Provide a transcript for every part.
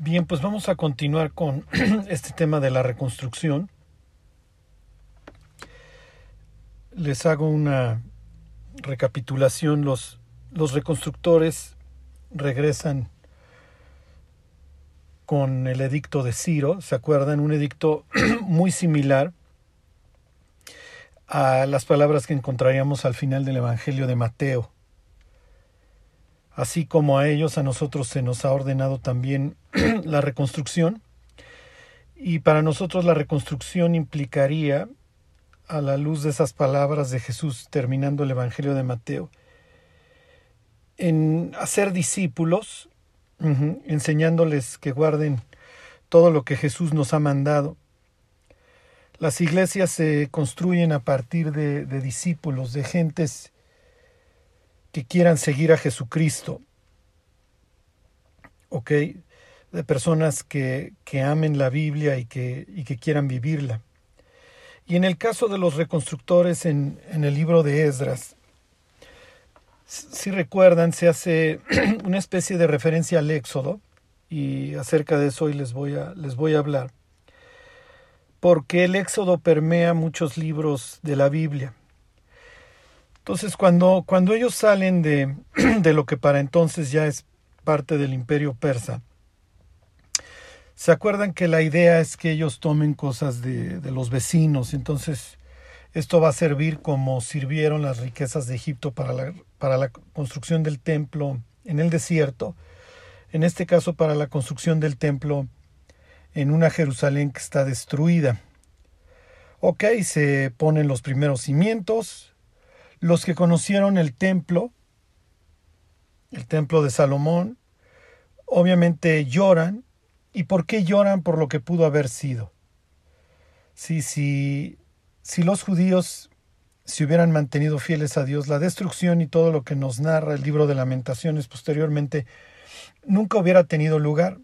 Bien, pues vamos a continuar con este tema de la reconstrucción. Les hago una recapitulación. Los, los reconstructores regresan con el edicto de Ciro, ¿se acuerdan? Un edicto muy similar a las palabras que encontraríamos al final del Evangelio de Mateo. Así como a ellos, a nosotros se nos ha ordenado también la reconstrucción. Y para nosotros la reconstrucción implicaría, a la luz de esas palabras de Jesús terminando el Evangelio de Mateo, en hacer discípulos, enseñándoles que guarden todo lo que Jesús nos ha mandado. Las iglesias se construyen a partir de, de discípulos, de gentes quieran seguir a Jesucristo, ¿ok? De personas que, que amen la Biblia y que, y que quieran vivirla. Y en el caso de los reconstructores en, en el libro de Esdras, si recuerdan, se hace una especie de referencia al Éxodo, y acerca de eso hoy les voy a, les voy a hablar, porque el Éxodo permea muchos libros de la Biblia. Entonces, cuando, cuando ellos salen de, de lo que para entonces ya es parte del imperio persa, se acuerdan que la idea es que ellos tomen cosas de, de, los vecinos, entonces esto va a servir como sirvieron las riquezas de Egipto para la, para la construcción del templo en el desierto, en este caso para la construcción del templo en una Jerusalén que está destruida. Ok, se ponen los primeros cimientos, los que conocieron el templo, el templo de Salomón, obviamente lloran. ¿Y por qué lloran? Por lo que pudo haber sido. Si, si, si los judíos se hubieran mantenido fieles a Dios, la destrucción y todo lo que nos narra el libro de lamentaciones posteriormente nunca hubiera tenido lugar.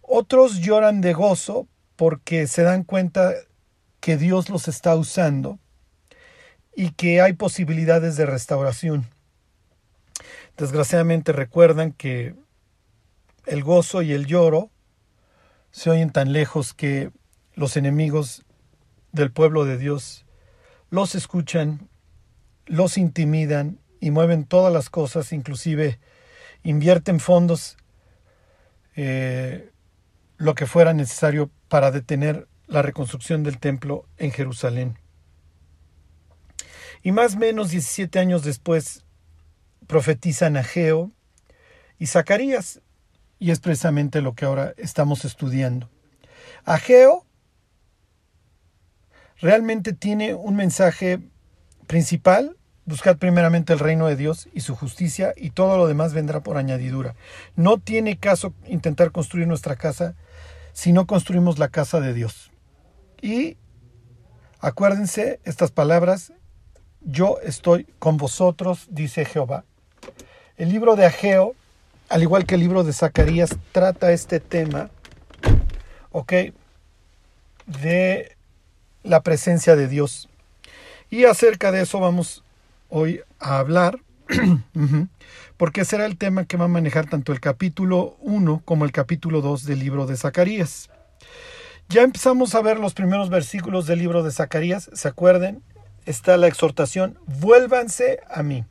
Otros lloran de gozo porque se dan cuenta que Dios los está usando y que hay posibilidades de restauración. Desgraciadamente recuerdan que el gozo y el lloro se oyen tan lejos que los enemigos del pueblo de Dios los escuchan, los intimidan y mueven todas las cosas, inclusive invierten fondos, eh, lo que fuera necesario para detener la reconstrucción del templo en Jerusalén. Y más o menos 17 años después profetizan Ageo y Zacarías, y es precisamente lo que ahora estamos estudiando. Ageo realmente tiene un mensaje principal, buscad primeramente el reino de Dios y su justicia y todo lo demás vendrá por añadidura. No tiene caso intentar construir nuestra casa si no construimos la casa de Dios. Y acuérdense estas palabras yo estoy con vosotros, dice Jehová. El libro de Ageo, al igual que el libro de Zacarías, trata este tema, ¿ok? De la presencia de Dios. Y acerca de eso vamos hoy a hablar, porque será el tema que va a manejar tanto el capítulo 1 como el capítulo 2 del libro de Zacarías. Ya empezamos a ver los primeros versículos del libro de Zacarías, ¿se acuerden? Está la exhortación, vuélvanse a mí.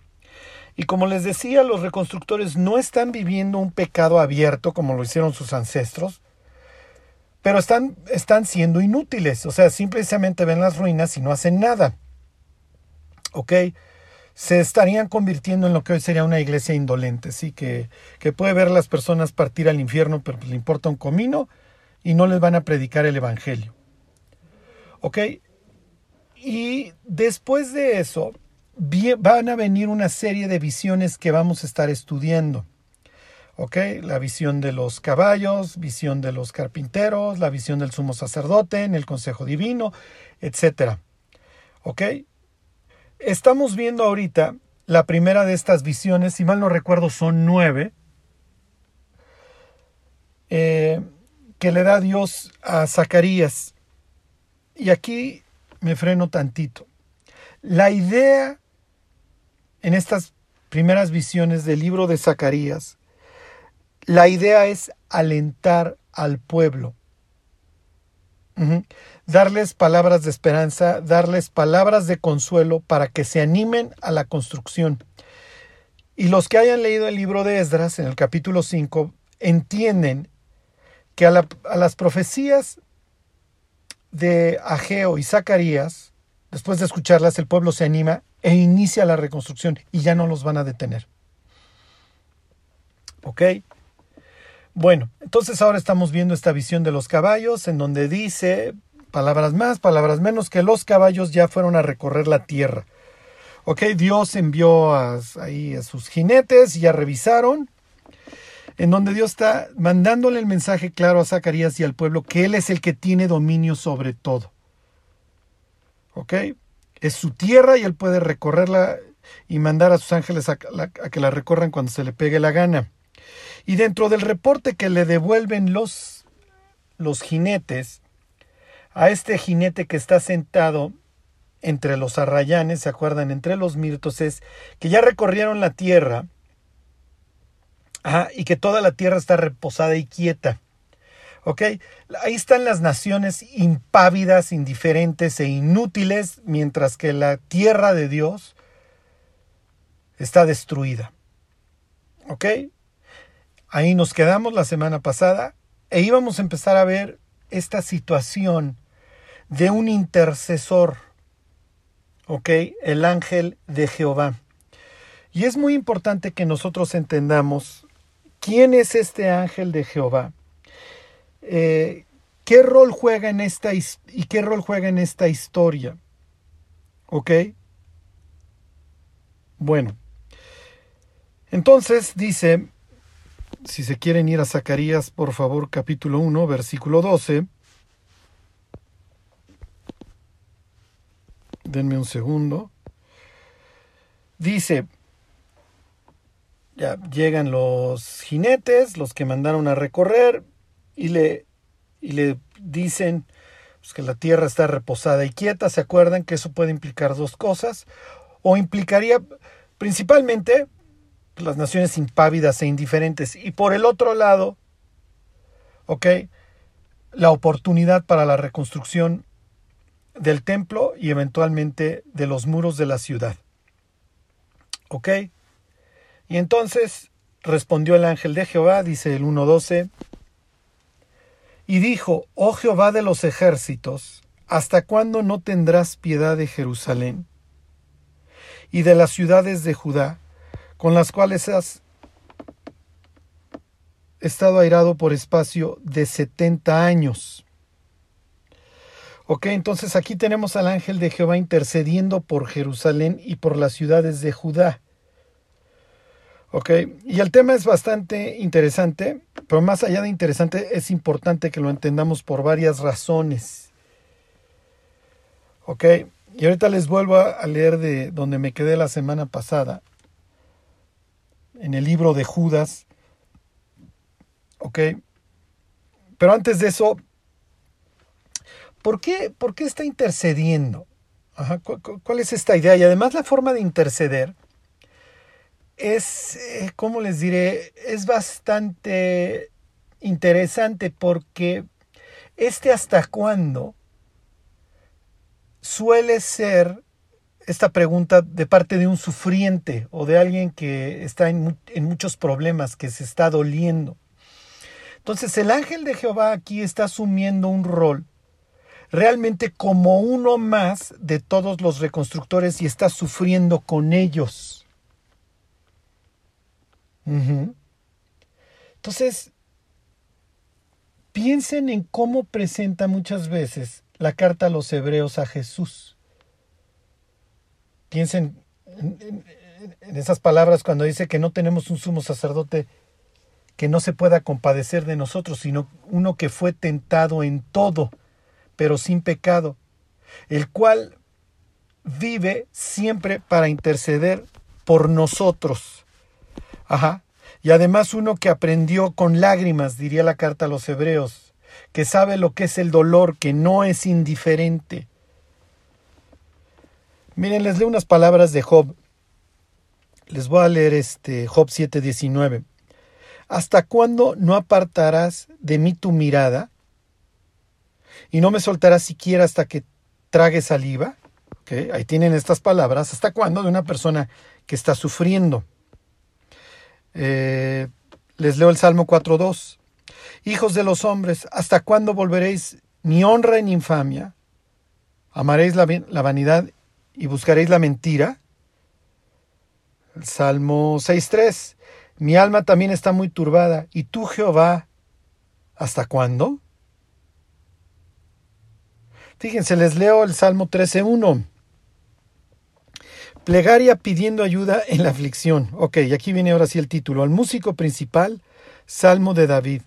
Y como les decía, los reconstructores no están viviendo un pecado abierto como lo hicieron sus ancestros, pero están, están siendo inútiles. O sea, simplemente ven las ruinas y no hacen nada. ¿Ok? Se estarían convirtiendo en lo que hoy sería una iglesia indolente, sí, que, que puede ver las personas partir al infierno, pero le importa un comino y no les van a predicar el Evangelio. ¿Ok? Y después de eso, van a venir una serie de visiones que vamos a estar estudiando. ¿Ok? La visión de los caballos, visión de los carpinteros, la visión del sumo sacerdote en el consejo divino, etc. ¿Ok? Estamos viendo ahorita la primera de estas visiones, si mal no recuerdo son nueve, eh, que le da Dios a Zacarías. Y aquí me freno tantito. La idea en estas primeras visiones del libro de Zacarías, la idea es alentar al pueblo. Darles palabras de esperanza, darles palabras de consuelo para que se animen a la construcción. Y los que hayan leído el libro de Esdras en el capítulo 5 entienden que a, a las profecías de Ageo y Zacarías, después de escucharlas, el pueblo se anima e inicia la reconstrucción y ya no los van a detener. ¿Ok? Bueno, entonces ahora estamos viendo esta visión de los caballos en donde dice, palabras más, palabras menos, que los caballos ya fueron a recorrer la tierra. Ok, Dios envió a, ahí a sus jinetes y ya revisaron, en donde Dios está mandándole el mensaje claro a Zacarías y al pueblo que Él es el que tiene dominio sobre todo. Ok, es su tierra y Él puede recorrerla y mandar a sus ángeles a, que la recorran cuando se le pegue la gana. Y dentro del reporte que le devuelven los, los jinetes, a este jinete que está sentado entre los arrayanes, ¿se acuerdan? Entre los mirtos, es que ya recorrieron la tierra y que toda la tierra está reposada y quieta. ¿Ok? Ahí están las naciones impávidas, indiferentes e inútiles, mientras que la tierra de Dios está destruida. ¿Ok? Ahí nos quedamos la semana pasada e íbamos a empezar a ver esta situación de un intercesor, ¿ok? El ángel de Jehová. Y es muy importante que nosotros entendamos quién es este ángel de Jehová, eh, qué rol juega en esta y qué rol juega en esta historia, ¿ok? Bueno, entonces dice si se quieren ir a Zacarías, por favor, capítulo 1, versículo 12. Denme un segundo. Dice, ya llegan los jinetes, los que mandaron a recorrer, y le, y le dicen pues, que la tierra está reposada y quieta. ¿Se acuerdan que eso puede implicar dos cosas? O implicaría principalmente las naciones impávidas e indiferentes. Y por el otro lado, ¿ok? La oportunidad para la reconstrucción del templo y eventualmente de los muros de la ciudad. ¿Ok? Y entonces respondió el ángel de Jehová, dice el 1.12, y dijo, oh Jehová de los ejércitos, ¿hasta cuándo no tendrás piedad de Jerusalén y de las ciudades de Judá? con las cuales has estado airado por espacio de 70 años. Ok, entonces aquí tenemos al ángel de Jehová intercediendo por Jerusalén y por las ciudades de Judá. Ok, y el tema es bastante interesante, pero más allá de interesante, es importante que lo entendamos por varias razones. Ok, y ahorita les vuelvo a leer de donde me quedé la semana pasada, en el libro de Judas. ¿Ok? Pero antes de eso, ¿por qué, por qué está intercediendo? ¿cuál, es esta idea? Y además la forma de interceder es, eh, ¿cómo les diré? Es bastante interesante porque este hasta cuándo suele ser esta pregunta de parte de un sufriente o de alguien que está en, muchos problemas, que se está doliendo. Entonces el ángel de Jehová aquí está asumiendo un rol realmente como uno más de todos los reconstructores y está sufriendo con ellos. Entonces, piensen en cómo presenta muchas veces la carta a los hebreos a Jesús. Piensen en, esas palabras cuando dice que no tenemos un sumo sacerdote que no se pueda compadecer de nosotros, sino uno que fue tentado en todo, pero sin pecado, el cual vive siempre para interceder por nosotros. Ajá. Y además uno que aprendió con lágrimas, diría la carta a los hebreos, que sabe lo que es el dolor, que no es indiferente, Miren, les leo unas palabras de Job. Les voy a leer este Job 7:19. ¿Hasta cuándo no apartarás de mí tu mirada? Y no me soltarás siquiera hasta que trague saliva. Ahí tienen estas palabras. ¿Hasta cuándo? De una persona que está sufriendo. Eh, les leo el Salmo 4.2. Hijos de los hombres, ¿hasta cuándo volveréis mi honra en infamia? ¿Amaréis la, la vanidad y buscaréis la mentira? El Salmo 6.3. Mi alma también está muy turbada. ¿Y tú, Jehová, hasta cuándo? Fíjense, les leo el Salmo 13.1. Plegaria pidiendo ayuda en la aflicción. Ok, aquí viene ahora sí el título. Al músico principal, Salmo de David.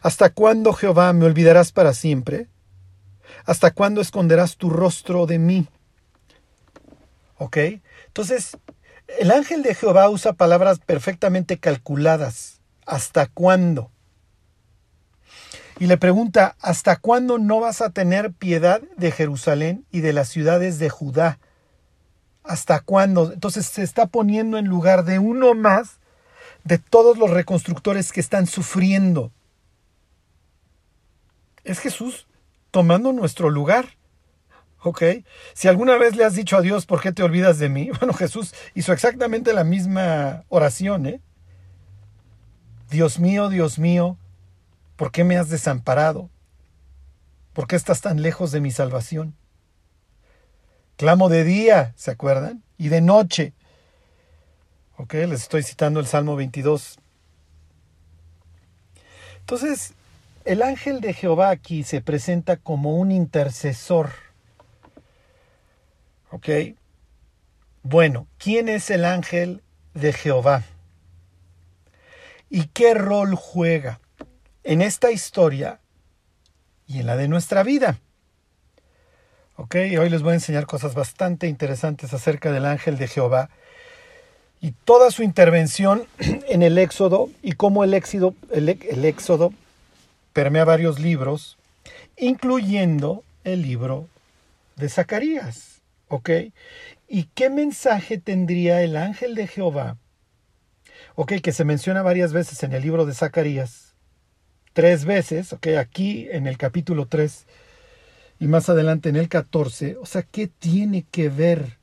¿Hasta cuándo, Jehová, me olvidarás para siempre? ¿Hasta cuándo esconderás tu rostro de mí? Ok, entonces el ángel de Jehová usa palabras perfectamente calculadas. ¿Hasta cuándo? Y le pregunta, ¿hasta cuándo no vas a tener piedad de Jerusalén y de las ciudades de Judá? ¿Hasta cuándo? Entonces se está poniendo en lugar de uno más de todos los reconstructores que están sufriendo. Es Jesús tomando nuestro lugar. ¿Ok? Si alguna vez le has dicho a Dios, ¿por qué te olvidas de mí? Bueno, Jesús hizo exactamente la misma oración, ¿eh? Dios mío, Dios mío, ¿por qué me has desamparado? ¿Por qué estás tan lejos de mi salvación? Clamo de día, ¿se acuerdan? Y de noche. Ok, les estoy citando el Salmo 22. Entonces, el ángel de Jehová aquí se presenta como un intercesor. ¿Ok? Bueno, ¿quién es el ángel de Jehová? ¿Y qué rol juega en esta historia y en la de nuestra vida? Ok, hoy les voy a enseñar cosas bastante interesantes acerca del ángel de Jehová y toda su intervención en el Éxodo y cómo el, éxodo, el, el Éxodo permea varios libros, incluyendo el libro de Zacarías. ¿Ok? ¿Y qué mensaje tendría el ángel de Jehová? Ok, que se menciona varias veces en el libro de Zacarías. Tres veces, ok, aquí en el capítulo 3 y más adelante en el 14. O sea, ¿qué tiene que ver?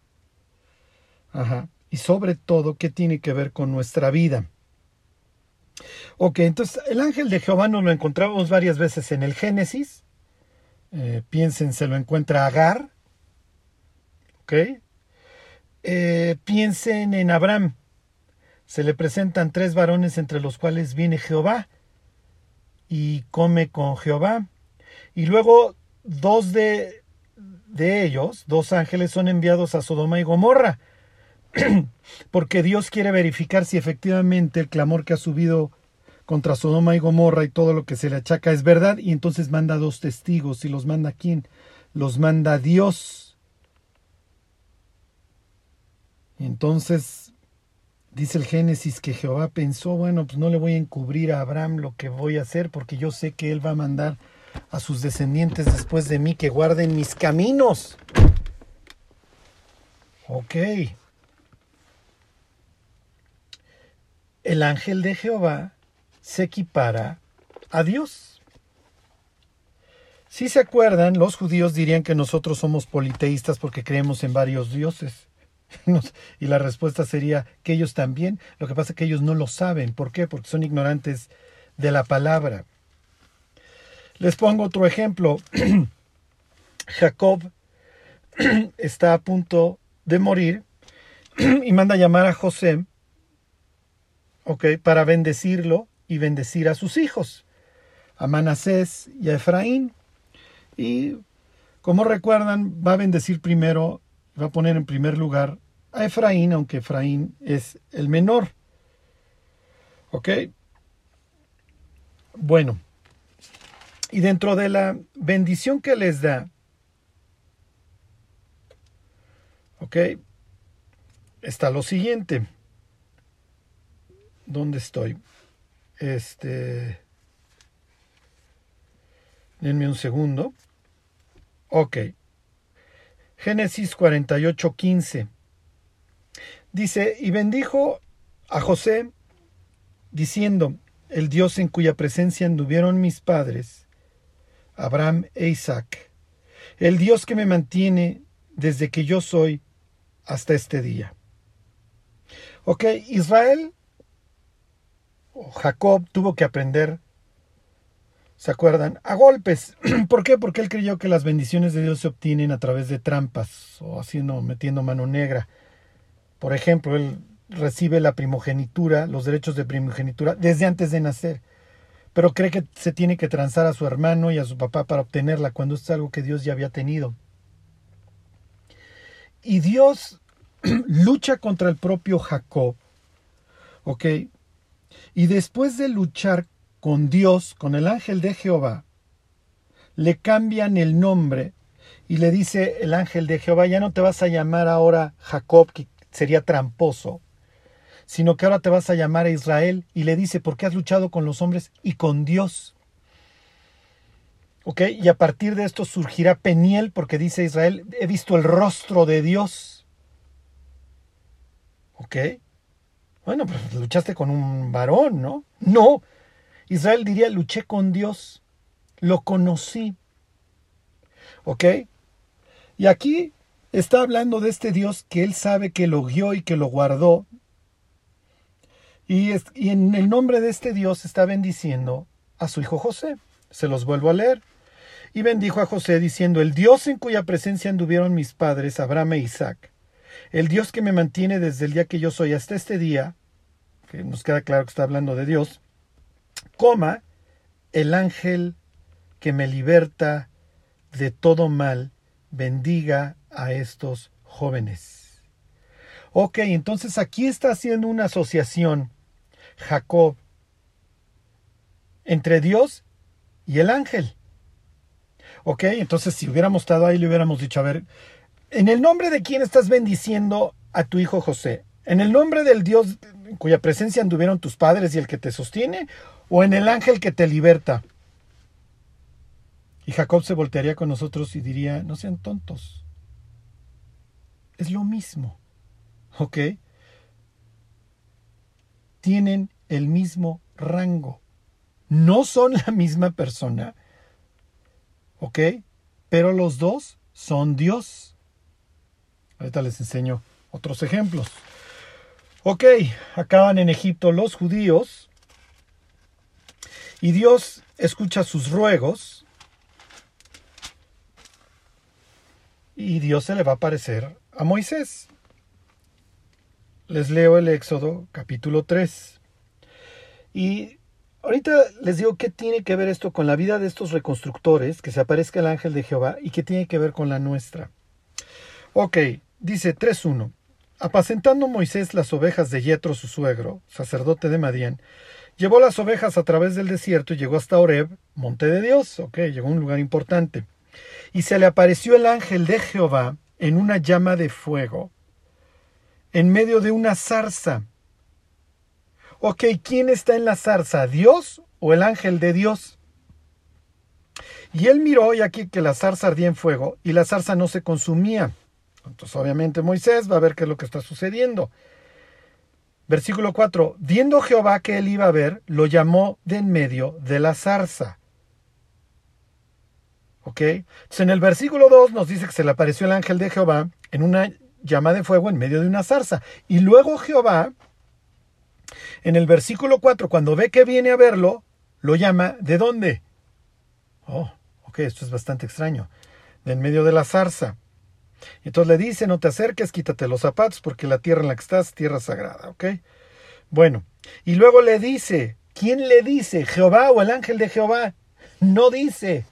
Ajá. Y sobre todo, ¿qué tiene que ver con nuestra vida? Ok, entonces el ángel de Jehová nos lo encontramos varias veces en el Génesis. Eh, piensen, se lo encuentra Agar. Ok. Eh, piensen en Abraham. Se le presentan tres varones entre los cuales viene Jehová y come con Jehová. Y luego dos de, de ellos, dos ángeles, son enviados a Sodoma y Gomorra porque Dios quiere verificar si efectivamente el clamor que ha subido contra Sodoma y Gomorra y todo lo que se le achaca es verdad, y entonces manda dos testigos. ¿Y los manda quién? Los manda Dios. Entonces dice el Génesis que Jehová pensó, bueno, pues no le voy a encubrir a Abraham lo que voy a hacer, porque yo sé que él va a mandar a sus descendientes después de mí que guarden mis caminos. Ok. el ángel de Jehová se equipara a Dios. Si se acuerdan, los judíos dirían que nosotros somos politeístas porque creemos en varios dioses. Y la respuesta sería que ellos también. Lo que pasa es que ellos no lo saben. ¿Por qué? Porque son ignorantes de la palabra. Les pongo otro ejemplo. Jacob está a punto de morir y manda llamar a José para bendecirlo y bendecir a sus hijos, a Manasés y a Efraín. Y como recuerdan, va a bendecir primero, va a poner en primer lugar a Efraín, aunque Efraín es el menor. ¿Ok? Bueno, y dentro de la bendición que les da, ¿ok? Está lo siguiente. ¿Dónde estoy? Este. Denme un segundo. Ok. Génesis 48, 15. Dice, y bendijo a José diciendo, el Dios en cuya presencia anduvieron mis padres, Abraham e Isaac, el Dios que me mantiene desde que yo soy hasta este día. Ok, Israel o Jacob tuvo que aprender, ¿se acuerdan? A golpes. ¿Por qué? Porque él creyó que las bendiciones de Dios se obtienen a través de trampas o haciendo, metiendo mano negra. Por ejemplo, él recibe la primogenitura, los derechos de primogenitura, desde antes de nacer. Pero cree que se tiene que transar a su hermano y a su papá para obtenerla, cuando es algo que Dios ya había tenido. Y Dios lucha contra el propio Jacob. ¿Ok? Y después de luchar con Dios, con el ángel de Jehová, le cambian el nombre y le dice el ángel de Jehová, ya no te vas a llamar ahora Jacob, que sería tramposo, sino que ahora te vas a llamar a Israel y le dice, porque has luchado con los hombres y con Dios. ¿Ok? Y a partir de esto surgirá Peniel, porque dice Israel, he visto el rostro de Dios. ¿Ok? Bueno, pues luchaste con un varón, ¿no? No. Israel diría, luché con Dios, lo conocí. ¿Ok? Y aquí está hablando de este Dios que él sabe que lo guió y que lo guardó. Y, en el nombre de este Dios está bendiciendo a su hijo José. Se los vuelvo a leer. Y bendijo a José diciendo, el Dios en cuya presencia anduvieron mis padres, Abraham e Isaac, el Dios que me mantiene desde el día que yo soy hasta este día, que nos queda claro que está hablando de Dios, coma, el ángel que me liberta de todo mal, bendiga a estos jóvenes. Ok, entonces aquí está haciendo una asociación Jacob entre Dios y el ángel. Ok, entonces si hubiéramos estado ahí le hubiéramos dicho, a ver, ¿en el nombre de quién estás bendiciendo a tu hijo José? ¿En el nombre del Dios en cuya presencia anduvieron tus padres y el que te sostiene? ¿O en el ángel que te liberta? Y Jacob se voltearía con nosotros y diría, no sean tontos. Es lo mismo. ¿Ok? Tienen el mismo rango. No son la misma persona. ¿Ok? Pero los dos son Dios. Ahorita les enseño otros ejemplos. Ok, acaban en Egipto los judíos y Dios escucha sus ruegos y Dios se le va a aparecer a Moisés. Les leo el Éxodo capítulo 3. Y ahorita les digo qué tiene que ver esto con la vida de estos reconstructores, que se aparezca el ángel de Jehová, y qué tiene que ver con la nuestra. Ok, dice 3.1. Apacentando Moisés las ovejas de Yetro, su suegro, sacerdote de Madián, llevó las ovejas a través del desierto y llegó hasta Oreb, monte de Dios. Ok, llegó a un lugar importante. Y se le apareció el ángel de Jehová en una llama de fuego, en medio de una zarza. Ok, ¿quién está en la zarza? ¿Dios o el ángel de Dios? Y él miró y aquí que la zarza ardía en fuego y la zarza no se consumía. Entonces obviamente Moisés va a ver qué es lo que está sucediendo. Versículo 4. Viendo Jehová que él iba a ver, lo llamó de en medio de la zarza. ¿Ok? Entonces en el versículo 2 nos dice que se le apareció el ángel de Jehová en una llama de fuego en medio de una zarza. Y luego Jehová en el versículo 4, cuando ve que viene a verlo, lo llama ¿de dónde? Oh, ok, esto es bastante extraño. De en medio de la zarza. Entonces le dice, no te acerques, quítate los zapatos, porque la tierra en la que estás es tierra sagrada, ¿ok? Bueno, y luego le dice, ¿quién le dice? ¿Jehová o el ángel de Jehová? No dice.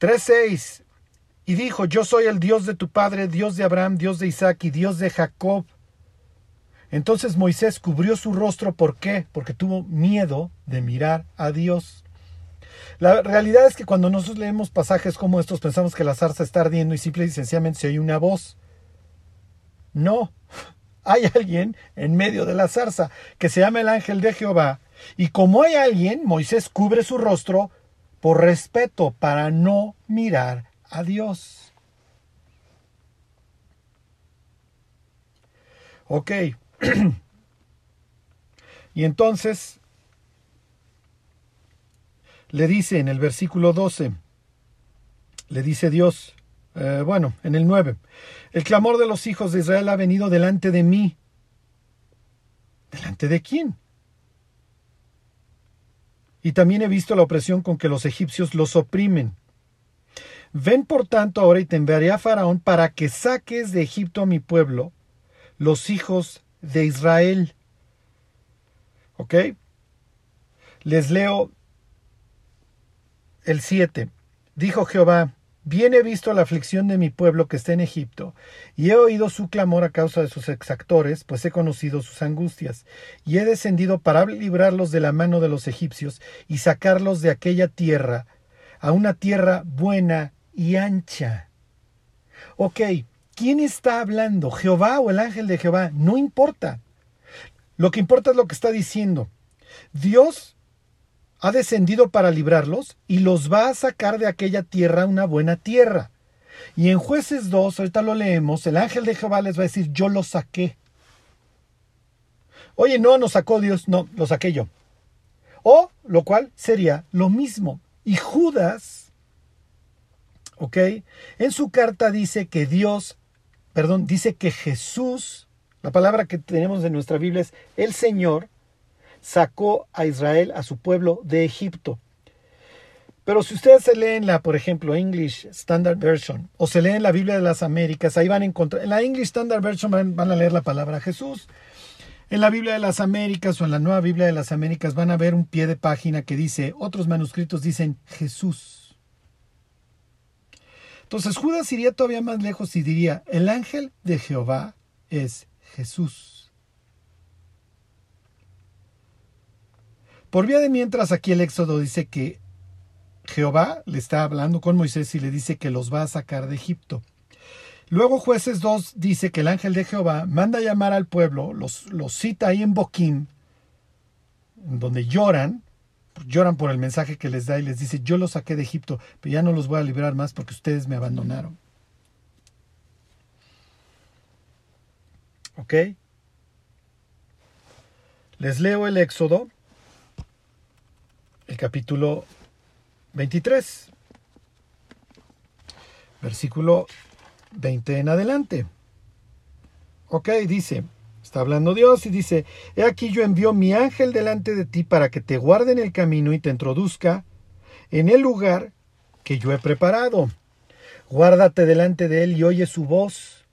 3.6. Y dijo, yo soy el Dios de tu padre, Dios de Abraham, Dios de Isaac y Dios de Jacob. Entonces Moisés cubrió su rostro, ¿por qué? Porque tuvo miedo de mirar a Dios. La realidad es que cuando nosotros leemos pasajes como estos pensamos que la zarza está ardiendo y simple y sencillamente se oye una voz. No, hay alguien en medio de la zarza que se llama el ángel de Jehová y como hay alguien, Moisés cubre su rostro por respeto para no mirar a Dios. Ok, Y entonces le dice en el versículo 12, le dice Dios, eh, bueno, en el 9, el clamor de los hijos de Israel ha venido delante de mí. ¿Delante de quién? Y también he visto la opresión con que los egipcios los oprimen. Ven por tanto ahora y te enviaré a Faraón para que saques de Egipto a mi pueblo, los hijos de Israel. ¿Ok? Les leo el 7. Dijo Jehová, Bien he visto la aflicción de mi pueblo que está en Egipto, y he oído su clamor a causa de sus exactores, pues he conocido sus angustias, y he descendido para librarlos de la mano de los egipcios y sacarlos de aquella tierra, a una tierra buena y ancha. Ok, ¿quién está hablando? ¿Jehová o el ángel de Jehová? No importa. Lo que importa es lo que está diciendo. Dios ha descendido para librarlos y los va a sacar de aquella tierra una buena tierra. Y en jueces 2, ahorita lo leemos, el ángel de Jehová les va a decir, yo los saqué. Oye, no, nos sacó Dios, no, lo saqué yo. O, lo cual sería lo mismo. Y Judas, En su carta dice que Dios, perdón, dice que Jesús, la palabra que tenemos en nuestra Biblia es el Señor, sacó a Israel, a su pueblo, de Egipto. Pero si ustedes se leen la, por ejemplo, English Standard Version o se leen la Biblia de las Américas, ahí van a encontrar, en la English Standard Version van, a leer la palabra Jesús. En la Biblia de las Américas o en la nueva Biblia de las Américas van a ver un pie de página que dice, otros manuscritos dicen Jesús. Entonces Judas iría todavía más lejos y diría, el ángel de Jehová es Jesús. Por vía de mientras, aquí el Éxodo dice que Jehová le está hablando con Moisés y le dice que los va a sacar de Egipto. Luego jueces 2 dice que el ángel de Jehová manda a llamar al pueblo, los, los cita ahí en Boquín, donde lloran, lloran por el mensaje que les da y les dice, yo los saqué de Egipto, pero ya no los voy a liberar más porque ustedes me abandonaron. ¿Ok? Les leo el Éxodo el capítulo 23, versículo 20 en adelante. Ok, dice, está hablando Dios y dice, he aquí yo envío mi ángel delante de ti para que te guarde en el camino y te introduzca en el lugar que yo he preparado. Guárdate delante de él y oye su voz.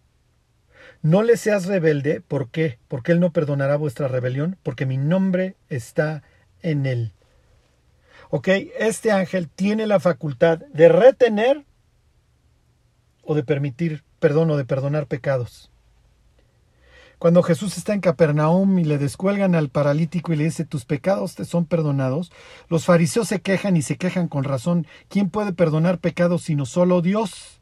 No le seas rebelde, ¿por qué? Porque él no perdonará vuestra rebelión, porque mi nombre está en él. ¿Ok? Este ángel tiene la facultad de retener o de permitir perdón o de perdonar pecados. Cuando Jesús está en Capernaum y le descuelgan al paralítico y le dice tus pecados te son perdonados, los fariseos se quejan y se quejan con razón. ¿Quién puede perdonar pecados sino solo Dios?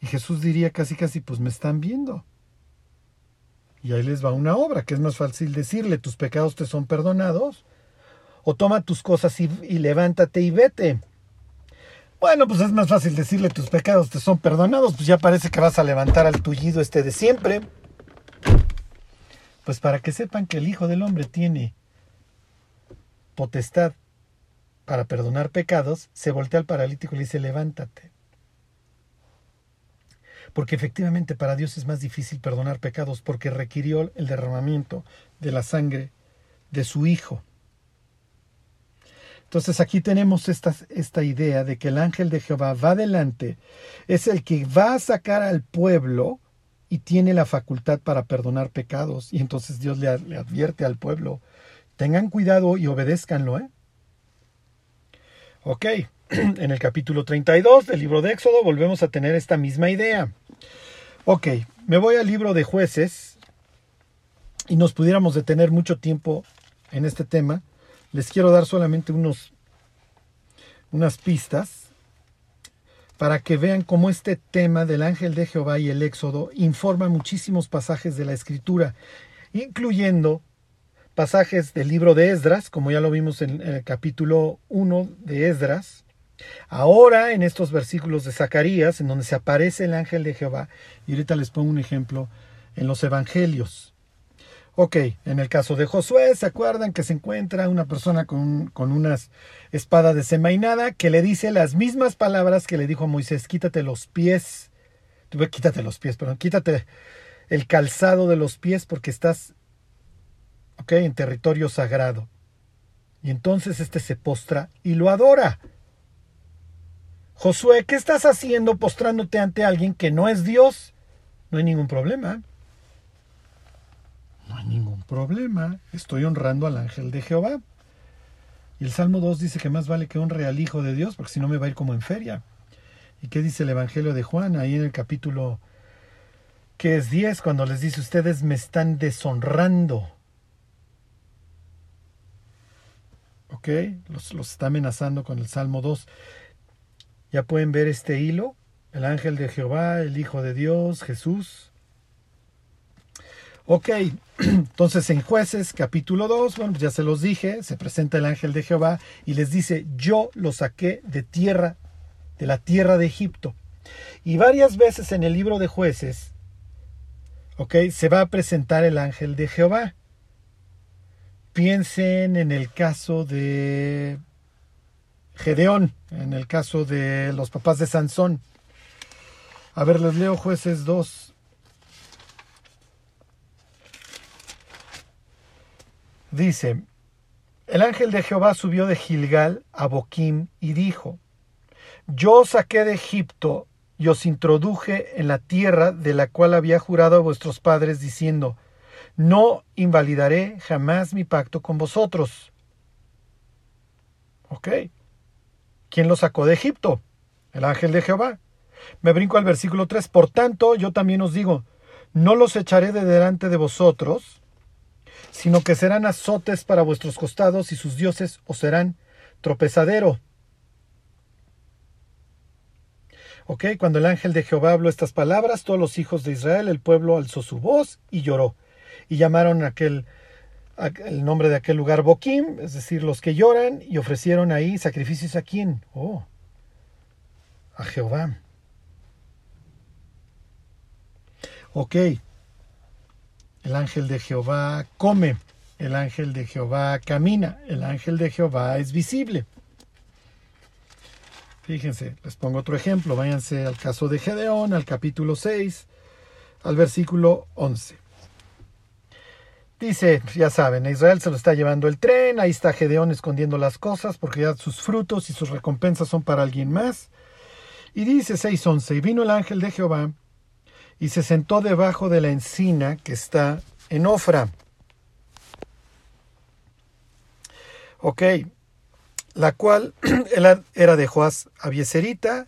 Y Jesús diría casi casi pues me están viendo. Y ahí les va una obra, que es más fácil decirle tus pecados te son perdonados o toma tus cosas y, levántate y vete. Bueno, pues es más fácil decirle tus pecados te son perdonados, pues ya parece que vas a levantar al tullido este de siempre. Pues para que sepan que el Hijo del Hombre tiene potestad para perdonar pecados, se voltea al paralítico y le dice, levántate. Porque efectivamente para Dios es más difícil perdonar pecados porque requirió el derramamiento de la sangre de su Hijo. Entonces aquí tenemos esta, esta idea de que el ángel de Jehová va adelante, es el que va a sacar al pueblo y tiene la facultad para perdonar pecados. Y entonces Dios le, advierte al pueblo, tengan cuidado y obedézcanlo. ¿eh? Ok, en el capítulo 32 del libro de Éxodo volvemos a tener esta misma idea. Ok, me voy al libro de jueces y nos pudiéramos detener mucho tiempo en este tema les quiero dar solamente unos, unas pistas para que vean cómo este tema del ángel de Jehová y el Éxodo informa muchísimos pasajes de la Escritura, incluyendo pasajes del libro de Esdras, como ya lo vimos en el capítulo 1 de Esdras, ahora en estos versículos de Zacarías, en donde se aparece el ángel de Jehová, y ahorita les pongo un ejemplo en los evangelios. Ok, en el caso de Josué, ¿se acuerdan que se encuentra una persona con, con una espada desenvainada que le dice las mismas palabras que le dijo a Moisés, quítate los pies, quítate los pies, perdón, quítate el calzado de los pies porque estás, ok, en territorio sagrado. Y entonces este se postra y lo adora. Josué, ¿qué estás haciendo postrándote ante alguien que no es Dios? No hay ningún problema. Ningún problema. Estoy honrando al ángel de Jehová. Y el Salmo 2 dice que más vale que honre al Hijo de Dios, porque si no me va a ir como en feria. ¿Y qué dice el Evangelio de Juan ahí en el capítulo que es 10, cuando les dice ustedes me están deshonrando? ¿Ok? Los, los está amenazando con el Salmo 2. Ya pueden ver este hilo. El ángel de Jehová, el Hijo de Dios, Jesús. Ok, entonces en jueces capítulo 2, bueno, ya se los dije, se presenta el ángel de Jehová y les dice, yo lo saqué de tierra, de la tierra de Egipto. Y varias veces en el libro de jueces, ok, se va a presentar el ángel de Jehová. Piensen en el caso de Gedeón, en el caso de los papás de Sansón. A ver, les leo jueces 2, Dice, el ángel de Jehová subió de Gilgal a Boquim y dijo, Yo os saqué de Egipto y os introduje en la tierra de la cual había jurado a vuestros padres, diciendo, No invalidaré jamás mi pacto con vosotros. ¿Ok? ¿Quién lo sacó de Egipto? El ángel de Jehová. Me brinco al versículo 3. Por tanto, yo también os digo, no los echaré de delante de vosotros, sino que serán azotes para vuestros costados y sus dioses os serán tropezadero. Ok, cuando el ángel de Jehová habló estas palabras, todos los hijos de Israel, el pueblo alzó su voz y lloró. Y llamaron aquel, el nombre de aquel lugar Boquim, es decir, los que lloran, y ofrecieron ahí sacrificios a quién? Oh, a Jehová. Ok, el ángel de Jehová come, el ángel de Jehová camina, el ángel de Jehová es visible. Fíjense, les pongo otro ejemplo, váyanse al caso de Gedeón, al capítulo 6, al versículo 11. Dice, ya saben, a Israel se lo está llevando el tren, ahí está Gedeón escondiendo las cosas porque ya sus frutos y sus recompensas son para alguien más. Y dice 6.11, y vino el ángel de Jehová y se sentó debajo de la encina que está en Ofra. Ok, la cual era de Joás Abieserita,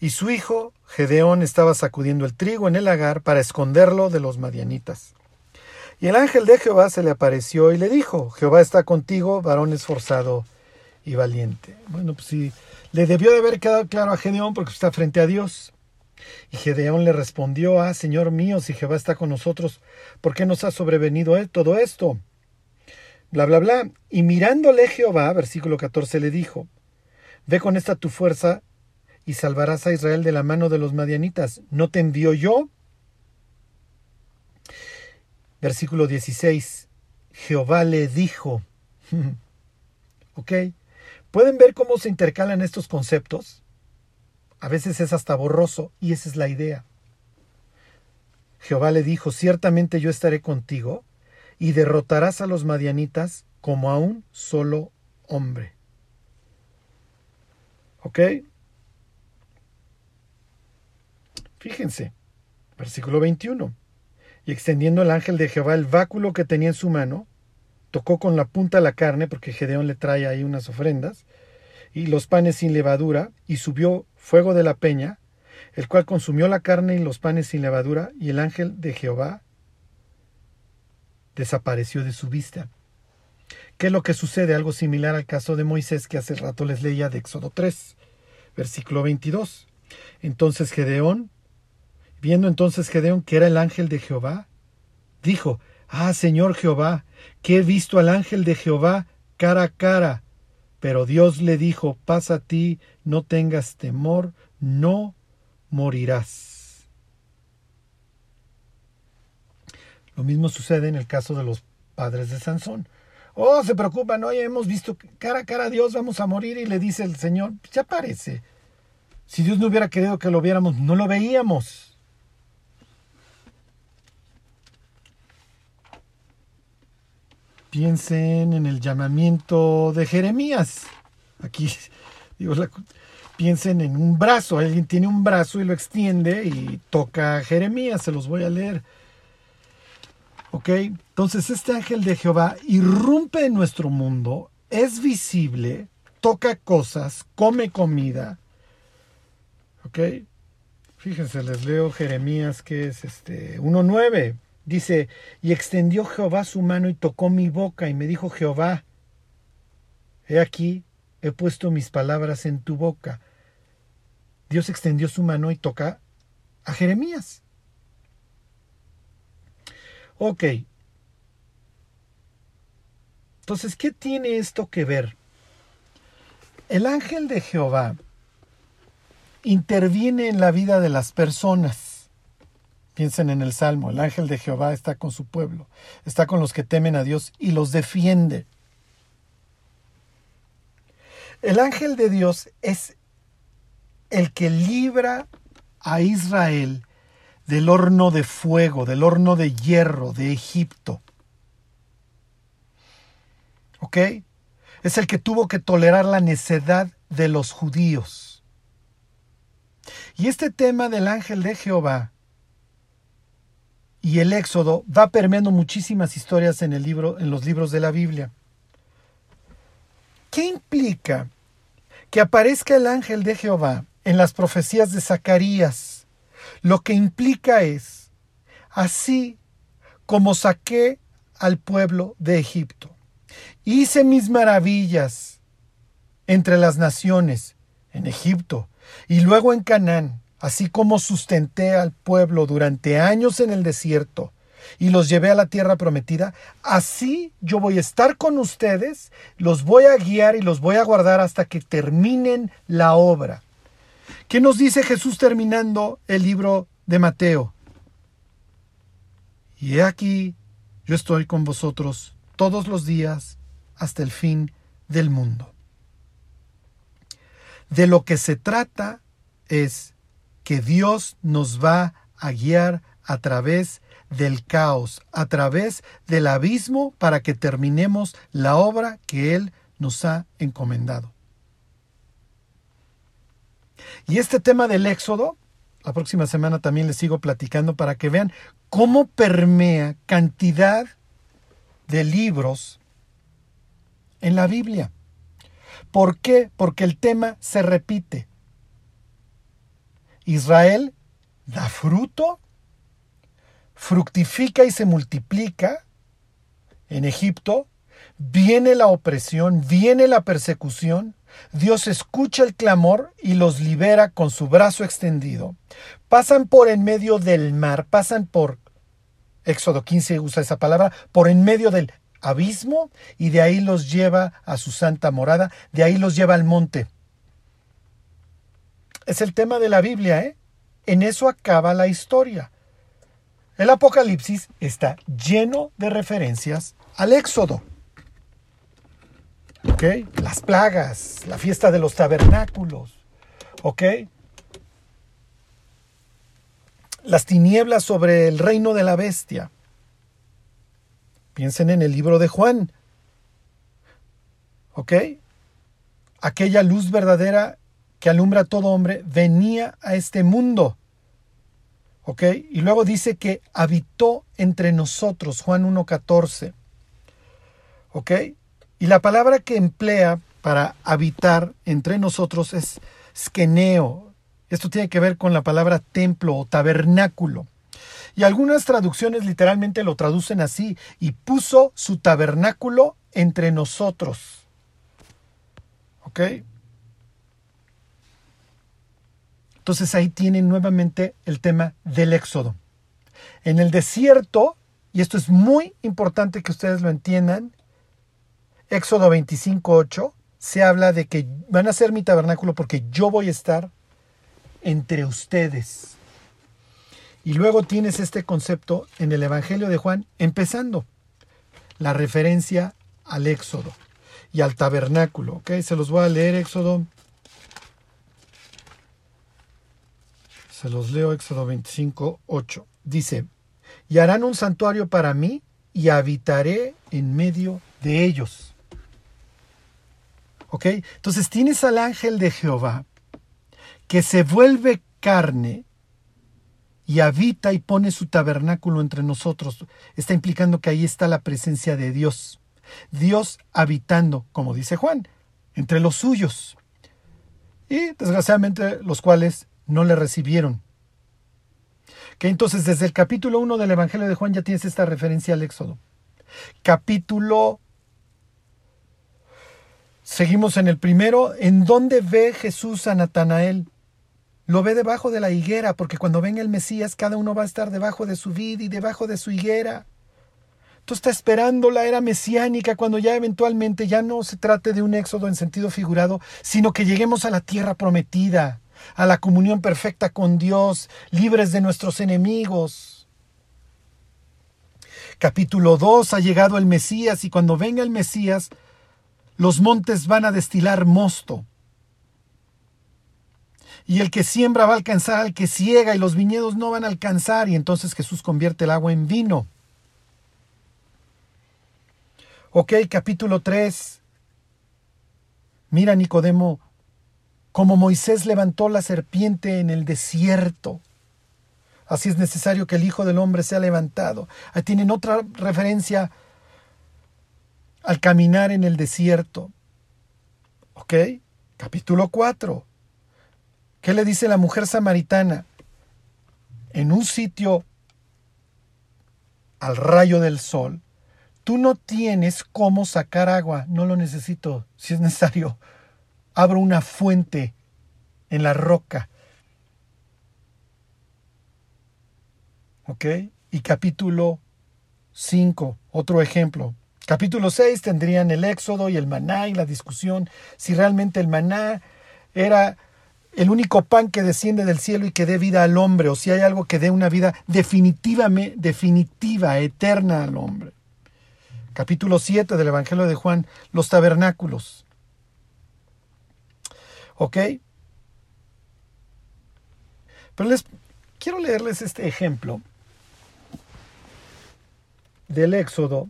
y su hijo Gedeón estaba sacudiendo el trigo en el lagar para esconderlo de los madianitas. Y el ángel de Jehová se le apareció y le dijo, Jehová está contigo, varón esforzado y valiente. Bueno, pues sí, le debió de haber quedado claro a Gedeón porque está frente a Dios. Y Gedeón le respondió, Ah, Señor mío, si Jehová está con nosotros, ¿por qué nos ha sobrevenido todo esto? Bla, bla, bla. Y mirándole Jehová, versículo 14, le dijo, Ve con esta tu fuerza y salvarás a Israel de la mano de los madianitas. ¿No te envío yo? Versículo 16. Jehová le dijo. ¿Ok? ¿Pueden ver cómo se intercalan estos conceptos? A veces es hasta borroso y esa es la idea. Jehová le dijo, ciertamente yo estaré contigo y derrotarás a los madianitas como a un solo hombre. ¿Ok? Fíjense, versículo 21. Y extendiendo el ángel de Jehová el báculo que tenía en su mano, tocó con la punta la carne, porque Gedeón le trae ahí unas ofrendas, y los panes sin levadura, y subió fuego de la peña, el cual consumió la carne y los panes sin levadura, y el ángel de Jehová desapareció de su vista. ¿Qué es lo que sucede? Algo similar al caso de Moisés que hace rato les leía de Éxodo 3, versículo 22. Entonces Gedeón, viendo entonces Gedeón que era el ángel de Jehová, dijo, Ah, Señor Jehová, que he visto al ángel de Jehová cara a cara, pero Dios le dijo, pasa a ti, no tengas temor, no morirás. Lo mismo sucede en el caso de los padres de Sansón. Oh, se preocupan, hoy hemos visto cara a cara a Dios, vamos a morir y le dice el Señor, ya parece. Si Dios no hubiera querido que lo viéramos, no lo veíamos. Piensen en el llamamiento de Jeremías. Aquí digo, piensen en un brazo. Alguien tiene un brazo y lo extiende y toca a Jeremías. Se los voy a leer. ¿Ok? Entonces este ángel de Jehová irrumpe en nuestro mundo, es visible, toca cosas, come comida. ¿Ok? Fíjense, les leo Jeremías que es este 1.9. Dice, y extendió Jehová su mano y tocó mi boca y me dijo Jehová, he aquí, he puesto mis palabras en tu boca. Dios extendió su mano y toca a Jeremías. Ok. Entonces, ¿qué tiene esto que ver? El ángel de Jehová interviene en la vida de las personas. Piensen en el Salmo, el ángel de Jehová está con su pueblo, está con los que temen a Dios y los defiende. El ángel de Dios es el que libra a Israel del horno de fuego, del horno de hierro de Egipto. ¿Ok? Es el que tuvo que tolerar la necedad de los judíos. Y este tema del ángel de Jehová y el Éxodo va permeando muchísimas historias en el libro en los libros de la Biblia. ¿Qué implica que aparezca el ángel de Jehová en las profecías de Zacarías, lo que implica es, así como saqué al pueblo de Egipto, hice mis maravillas entre las naciones, en Egipto, y luego en Canaán, así como sustenté al pueblo durante años en el desierto, y los llevé a la tierra prometida, así yo voy a estar con ustedes, los voy a guiar y los voy a guardar hasta que terminen la obra. ¿Qué nos dice Jesús terminando el libro de Mateo? Y aquí, yo estoy con vosotros todos los días hasta el fin del mundo. De lo que se trata es que Dios nos va a guiar a través del caos, a través del abismo, para que terminemos la obra que Él nos ha encomendado. Y este tema del éxodo, la próxima semana también les sigo platicando para que vean cómo permea cantidad de libros en la Biblia. ¿Por qué? Porque el tema se repite. Israel da fruto, fructifica y se multiplica en Egipto, viene la opresión, viene la persecución, Dios escucha el clamor y los libera con su brazo extendido. Pasan por en medio del mar, pasan por, Éxodo 15 usa esa palabra, por en medio del abismo y de ahí los lleva a su santa morada, de ahí los lleva al monte. Es el tema de la Biblia, ¿eh? En eso acaba la historia. El Apocalipsis está lleno de referencias al Éxodo. ¿Ok? Las plagas, la fiesta de los tabernáculos. ¿Ok? Las tinieblas sobre el reino de la bestia. Piensen en el libro de Juan. ¿Ok? Aquella luz verdadera que alumbra a todo hombre venía a este mundo. ¿Ok? Y luego dice que habitó entre nosotros, Juan 1.14. ¿Ok? Y la palabra que emplea para habitar entre nosotros es skeneo. Esto tiene que ver con la palabra templo o tabernáculo. Y algunas traducciones literalmente lo traducen así, y puso su tabernáculo entre nosotros. ¿Ok? Entonces ahí tienen nuevamente el tema del éxodo. En el desierto, y esto es muy importante que ustedes lo entiendan, Éxodo 25.8 se habla de que van a ser mi tabernáculo porque yo voy a estar entre ustedes. Y luego tienes este concepto en el Evangelio de Juan, empezando la referencia al Éxodo y al tabernáculo. ¿ok? Se los voy a leer, Éxodo. Se los leo, Éxodo 25, 8. Dice, y harán un santuario para mí y habitaré en medio de ellos. ¿Ok? Entonces tienes al ángel de Jehová que se vuelve carne y habita y pone su tabernáculo entre nosotros. Está implicando que ahí está la presencia de Dios. Dios habitando, como dice Juan, entre los suyos. Y desgraciadamente los cuales no le recibieron. Que entonces desde el capítulo 1 del Evangelio de Juan ya tienes esta referencia al Éxodo. Capítulo Seguimos en el primero, en donde ve Jesús a Natanael. Lo ve debajo de la higuera, porque cuando venga el Mesías, cada uno va a estar debajo de su vid y debajo de su higuera. Tú estás esperando la era mesiánica cuando ya eventualmente ya no se trate de un éxodo en sentido figurado, sino que lleguemos a la tierra prometida, a la comunión perfecta con Dios, libres de nuestros enemigos. Capítulo 2 ha llegado el Mesías y cuando venga el Mesías, los montes van a destilar mosto. Y el que siembra va a alcanzar al que ciega y los viñedos no van a alcanzar y entonces Jesús convierte el agua en vino. Ok, capítulo 3. Mira, Nicodemo, como Moisés levantó la serpiente en el desierto. Así es necesario que el Hijo del Hombre sea levantado. Ahí tienen otra referencia al caminar en el desierto. ¿Ok? Capítulo 4. ¿Qué le dice la mujer samaritana? En un sitio al rayo del sol, Tú no tienes cómo sacar agua, no lo necesito. Si es necesario, abro una fuente en la roca. ¿Ok? Y capítulo 5, otro ejemplo. Capítulo 6 tendrían el éxodo y el maná y la discusión si realmente el maná era el único pan que desciende del cielo y que dé vida al hombre, o si hay algo que dé una vida definitivamente, definitiva, eterna al hombre capítulo 7 del Evangelio de Juan, los tabernáculos. ¿Ok? Pero les quiero leerles este ejemplo del Éxodo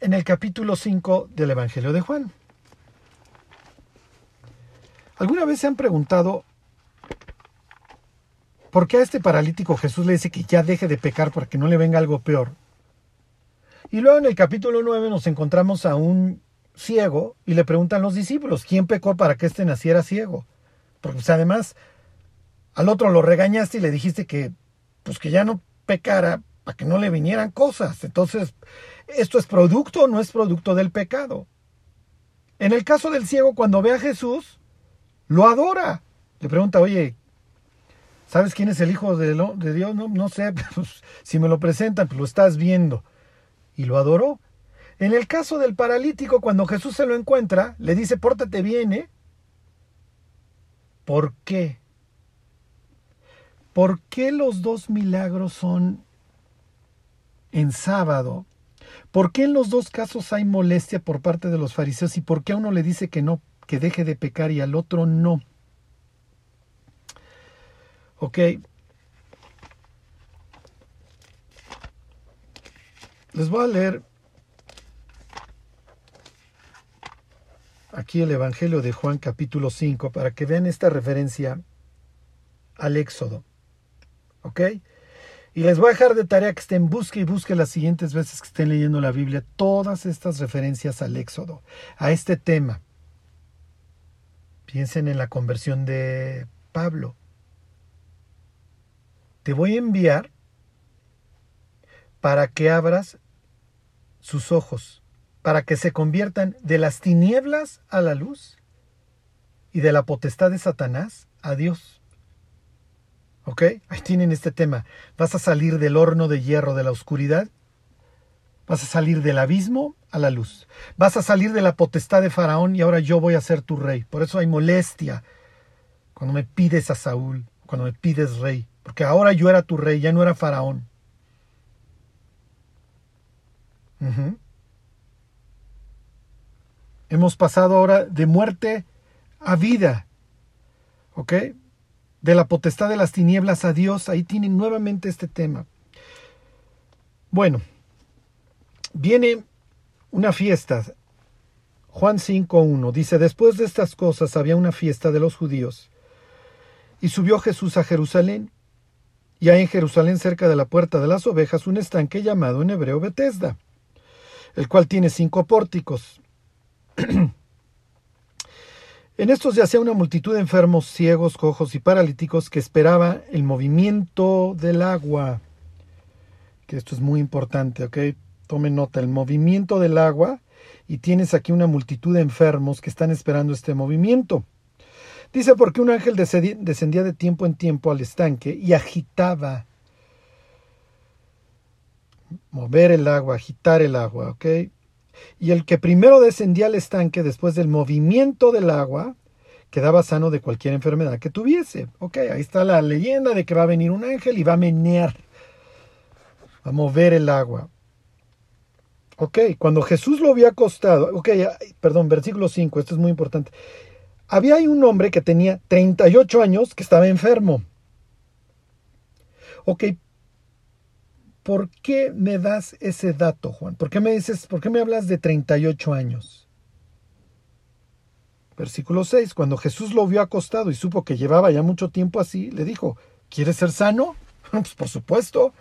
en el capítulo 5 del Evangelio de Juan. ¿Alguna vez se han preguntado ¿Por qué a este paralítico Jesús le dice que ya deje de pecar para que no le venga algo peor? Y luego en el capítulo 9 nos encontramos a un ciego y le preguntan los discípulos, ¿quién pecó para que éste naciera ciego? Porque pues, además al otro lo regañaste y le dijiste que pues que ya no pecara para que no le vinieran cosas. Entonces, ¿esto es producto o no es producto del pecado? En el caso del ciego, cuando ve a Jesús, lo adora. Le pregunta, oye, ¿Sabes quién es el Hijo de, Dios? No, no sé, pues, si me lo presentan, pues lo estás viendo. Y lo adoró. En el caso del paralítico, cuando Jesús se lo encuentra, le dice, pórtate bien, ¿eh? ¿Por qué? ¿Por qué los dos milagros son en sábado? ¿Por qué en los dos casos hay molestia por parte de los fariseos y por qué a uno le dice que no, que deje de pecar y al otro no? Ok. Les voy a leer aquí el Evangelio de Juan capítulo 5 para que vean esta referencia al Éxodo. ¿Ok? Y les voy a dejar de tarea que estén busque y busque las siguientes veces que estén leyendo la Biblia todas estas referencias al Éxodo, a este tema. Piensen en la conversión de Pablo te voy a enviar para que abras sus ojos, para que se conviertan de las tinieblas a la luz y de la potestad de Satanás a Dios. ¿Ok? Ahí tienen este tema. Vas a salir del horno de hierro de la oscuridad. Vas a salir del abismo a la luz. Vas a salir de la potestad de Faraón y ahora yo voy a ser tu rey. Por eso hay molestia cuando me pides a Saúl, cuando me pides rey, porque ahora yo era tu rey, ya no era faraón. Hemos pasado ahora de muerte a vida. ¿Ok? De la potestad de las tinieblas a Dios. Ahí tienen nuevamente este tema. Bueno, viene una fiesta. Juan 5.1 dice, después de estas cosas había una fiesta de los judíos. Y subió Jesús a Jerusalén. Y hay en Jerusalén, cerca de la puerta de las ovejas, un estanque llamado en hebreo Betesda, el cual tiene cinco pórticos. En estos yacía una multitud de enfermos, ciegos, cojos y paralíticos que esperaba el movimiento del agua. Que esto es muy importante, ¿ok? Tomen nota, el movimiento del agua y tienes aquí una multitud de enfermos que están esperando este movimiento. Dice porque un ángel descendía de tiempo en tiempo al estanque y agitaba. Mover el agua, agitar el agua, ¿ok? y el que primero descendía al estanque después del movimiento del agua quedaba sano de cualquier enfermedad que tuviese. Ok, ahí está la leyenda de que va a venir un ángel y va a menear, a mover el agua. Ok, cuando Jesús lo había acostado, ok, perdón, versículo 5, esto es muy importante. Había ahí un hombre que tenía 38 años que estaba enfermo. Ok, ¿por qué me das ese dato, Juan? ¿Por qué me dices, por qué me hablas de 38 años? Versículo 6. Cuando Jesús lo vio acostado y supo que llevaba ya mucho tiempo así, le dijo, ¿quieres ser sano? pues por supuesto.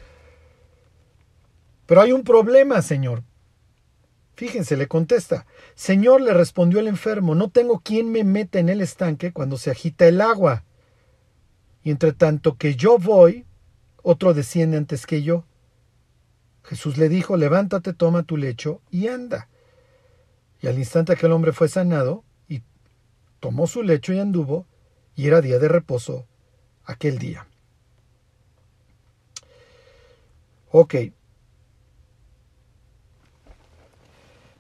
Pero hay un problema, Señor. Fíjense, le contesta. Señor, le respondió el enfermo, no tengo quien me meta en el estanque cuando se agita el agua. Y entre tanto que yo voy, otro desciende antes que yo. Jesús le dijo, levántate, toma tu lecho y anda. Y al instante aquel hombre fue sanado y tomó su lecho y anduvo, y era día de reposo aquel día. Ok.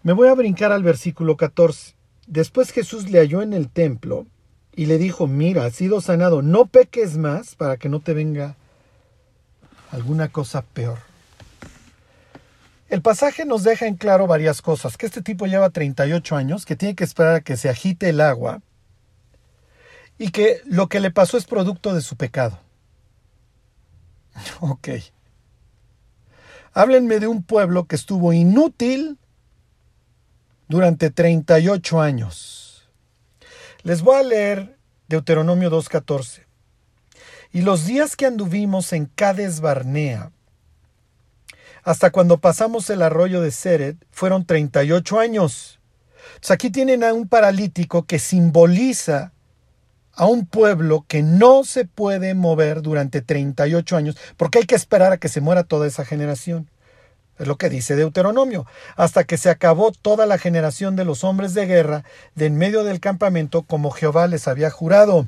Me voy a brincar al versículo 14. Después Jesús le halló en el templo y le dijo, mira, has sido sanado, no peques más para que no te venga alguna cosa peor. El pasaje nos deja en claro varias cosas, que este tipo lleva 38 años, que tiene que esperar a que se agite el agua y que lo que le pasó es producto de su pecado. Ok. Háblenme de un pueblo que estuvo inútil durante 38 años. Les voy a leer Deuteronomio 2.14. Y los días que anduvimos en Cades Barnea, hasta cuando pasamos el arroyo de Seret fueron 38 años. Entonces aquí tienen a un paralítico que simboliza a un pueblo que no se puede mover durante 38 años, porque hay que esperar a que se muera toda esa generación. Es lo que dice Deuteronomio, hasta que se acabó toda la generación de los hombres de guerra de en medio del campamento como Jehová les había jurado.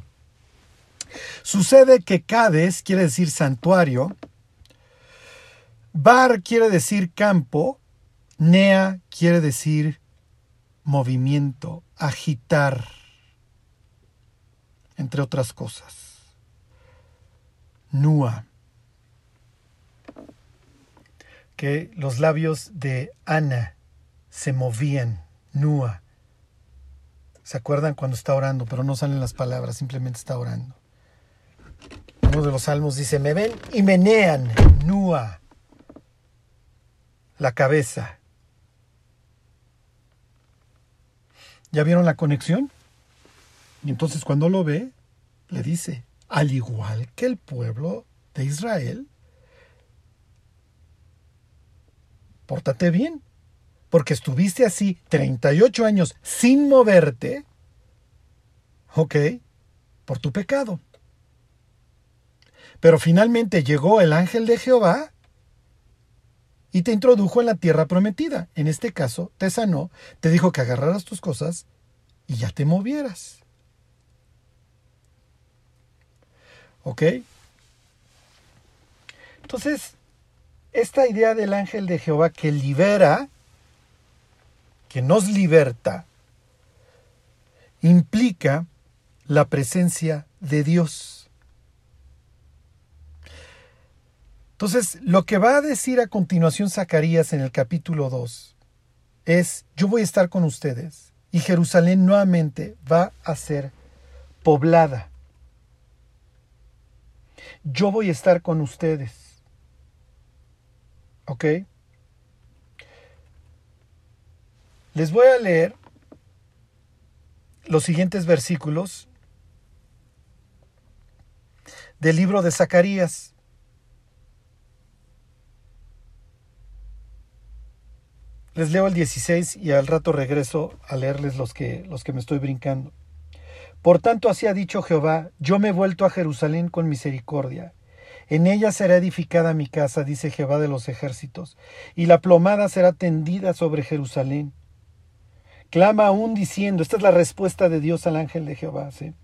Sucede que Cades quiere decir santuario, Bar quiere decir campo, nea quiere decir movimiento, agitar, entre otras cosas. Nua, que los labios de Ana se movían, Nua. ¿Se acuerdan cuando está orando, pero no salen las palabras, simplemente está orando? Uno de los salmos dice, me ven y menean, Nua la cabeza. ¿Ya vieron la conexión? Y entonces cuando lo ve, le dice, al igual que el pueblo de Israel, pórtate bien, porque estuviste así 38 años sin moverte, ¿ok? Por tu pecado. Pero finalmente llegó el ángel de Jehová y te introdujo en la tierra prometida. En este caso, te sanó, te dijo que agarraras tus cosas y ya te movieras. ¿Ok? Entonces, esta idea del ángel de Jehová que libera, que nos liberta, implica la presencia de Dios. Entonces, lo que va a decir a continuación Zacarías en el capítulo 2 es, yo voy a estar con ustedes y Jerusalén nuevamente va a ser poblada. Yo voy a estar con ustedes. ¿Ok? Les voy a leer los siguientes versículos del libro de Zacarías. Les leo el 16 y al rato regreso a leerles los que, los que me estoy brincando. Por tanto, así ha dicho Jehová, yo me he vuelto a Jerusalén con misericordia. En ella será edificada mi casa, dice Jehová de los ejércitos, y la plomada será tendida sobre Jerusalén. Clama aún diciendo, esta es la respuesta de Dios al ángel de Jehová, ¿sí?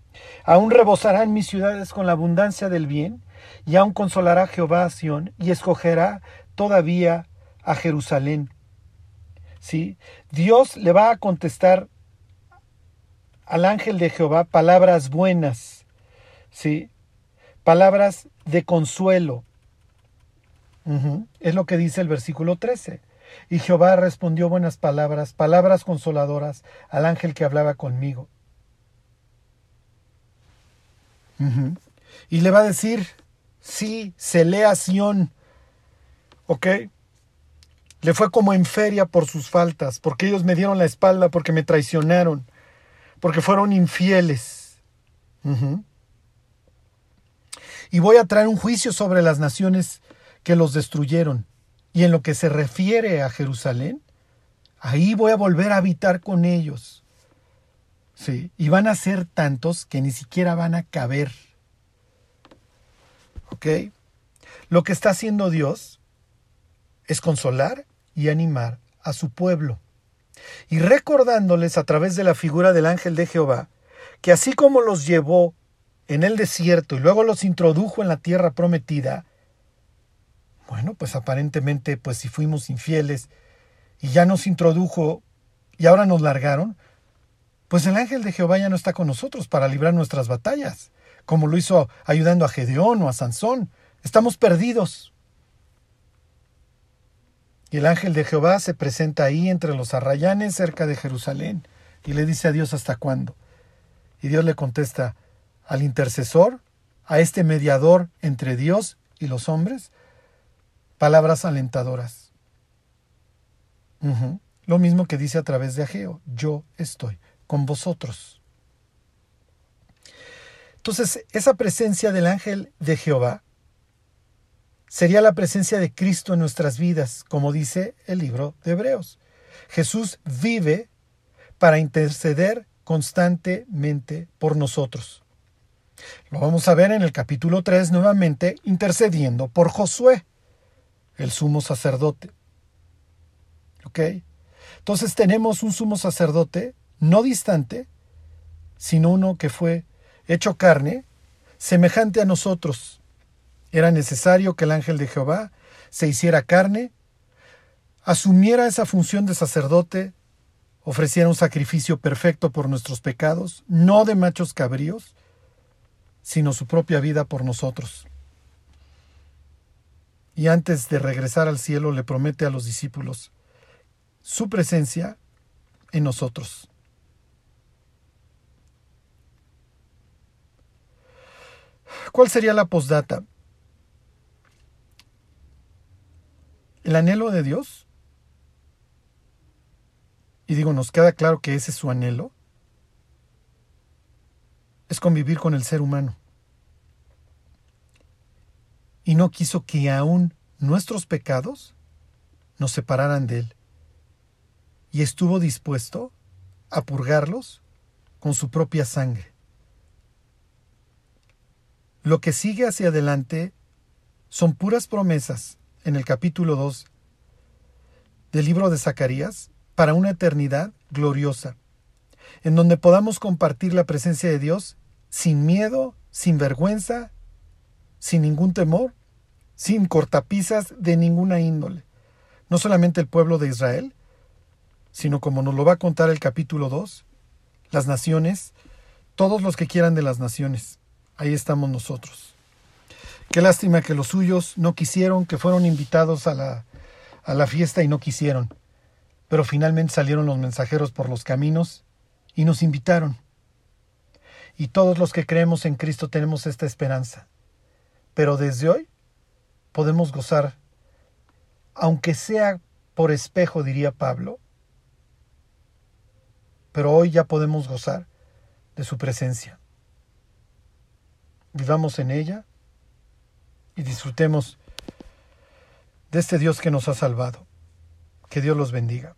Aún rebosarán mis ciudades con la abundancia del bien, y aún consolará Jehová a Sión, y escogerá todavía a Jerusalén. ¿Sí? Dios le va a contestar al ángel de Jehová palabras buenas, ¿sí? Palabras de consuelo. Es lo que dice el versículo 13. Y Jehová respondió buenas palabras, palabras consoladoras al ángel que hablaba conmigo. Y le va a decir, sí, se lea Sión, ¿ok? Le fue como en feria por sus faltas, porque ellos me dieron la espalda, porque me traicionaron porque fueron infieles. Y voy a traer un juicio sobre las naciones que los destruyeron. Y en lo que se refiere a Jerusalén, ahí voy a volver a habitar con ellos. Sí, y van a ser tantos que ni siquiera van a caber. ¿Ok? Lo que está haciendo Dios es consolar y animar a su pueblo y recordándoles a través de la figura del ángel de Jehová, que así como los llevó en el desierto y luego los introdujo en la tierra prometida, bueno, pues aparentemente, pues si fuimos infieles y ya nos introdujo y ahora nos largaron, pues el ángel de Jehová ya no está con nosotros para librar nuestras batallas, como lo hizo ayudando a Gedeón o a Sansón. Estamos perdidos. Y el ángel de Jehová se presenta ahí entre los arrayanes cerca de Jerusalén y le dice a Dios hasta cuándo. Y Dios le contesta al intercesor, a este mediador entre Dios y los hombres, palabras alentadoras. Lo mismo que dice a través de Ageo, yo estoy con vosotros. Entonces, esa presencia del ángel de Jehová sería la presencia de Cristo en nuestras vidas, como dice el libro de Hebreos. Jesús vive para interceder constantemente por nosotros. Lo vamos a ver en el capítulo 3 nuevamente intercediendo por Josué, el sumo sacerdote. ¿Ok? Entonces tenemos un sumo sacerdote no distante, sino uno que fue hecho carne, semejante a nosotros, era necesario que el ángel de Jehová se hiciera carne, asumiera esa función de sacerdote, ofreciera un sacrificio perfecto por nuestros pecados, no de machos cabríos, sino su propia vida por nosotros. Y antes de regresar al cielo le promete a los discípulos su presencia en nosotros. ¿Cuál sería la postdata? El anhelo de Dios, y digo, nos queda claro que ese es su anhelo, es convivir con el ser humano. Y no quiso que aún nuestros pecados nos separaran de Él. Y estuvo dispuesto a purgarlos con su propia sangre. Lo que sigue hacia adelante son puras promesas en el capítulo 2 del libro de Zacarías para una eternidad gloriosa, en donde podamos compartir la presencia de Dios sin miedo, sin vergüenza, sin ningún temor, sin cortapisas de ninguna índole. No solamente el pueblo de Israel, sino como nos lo va a contar el capítulo 2, las naciones, todos los que quieran de las naciones. Ahí estamos nosotros. Qué lástima que los suyos no quisieron, que fueron invitados a la, a la fiesta y no quisieron. Pero finalmente salieron los mensajeros por los caminos y nos invitaron. Y todos los que creemos en Cristo tenemos esta esperanza. Pero desde hoy podemos gozar, aunque sea por espejo, diría Pablo, pero hoy ya podemos gozar de su presencia. Vivamos en ella y disfrutemos de este Dios que nos ha salvado. Que Dios los bendiga.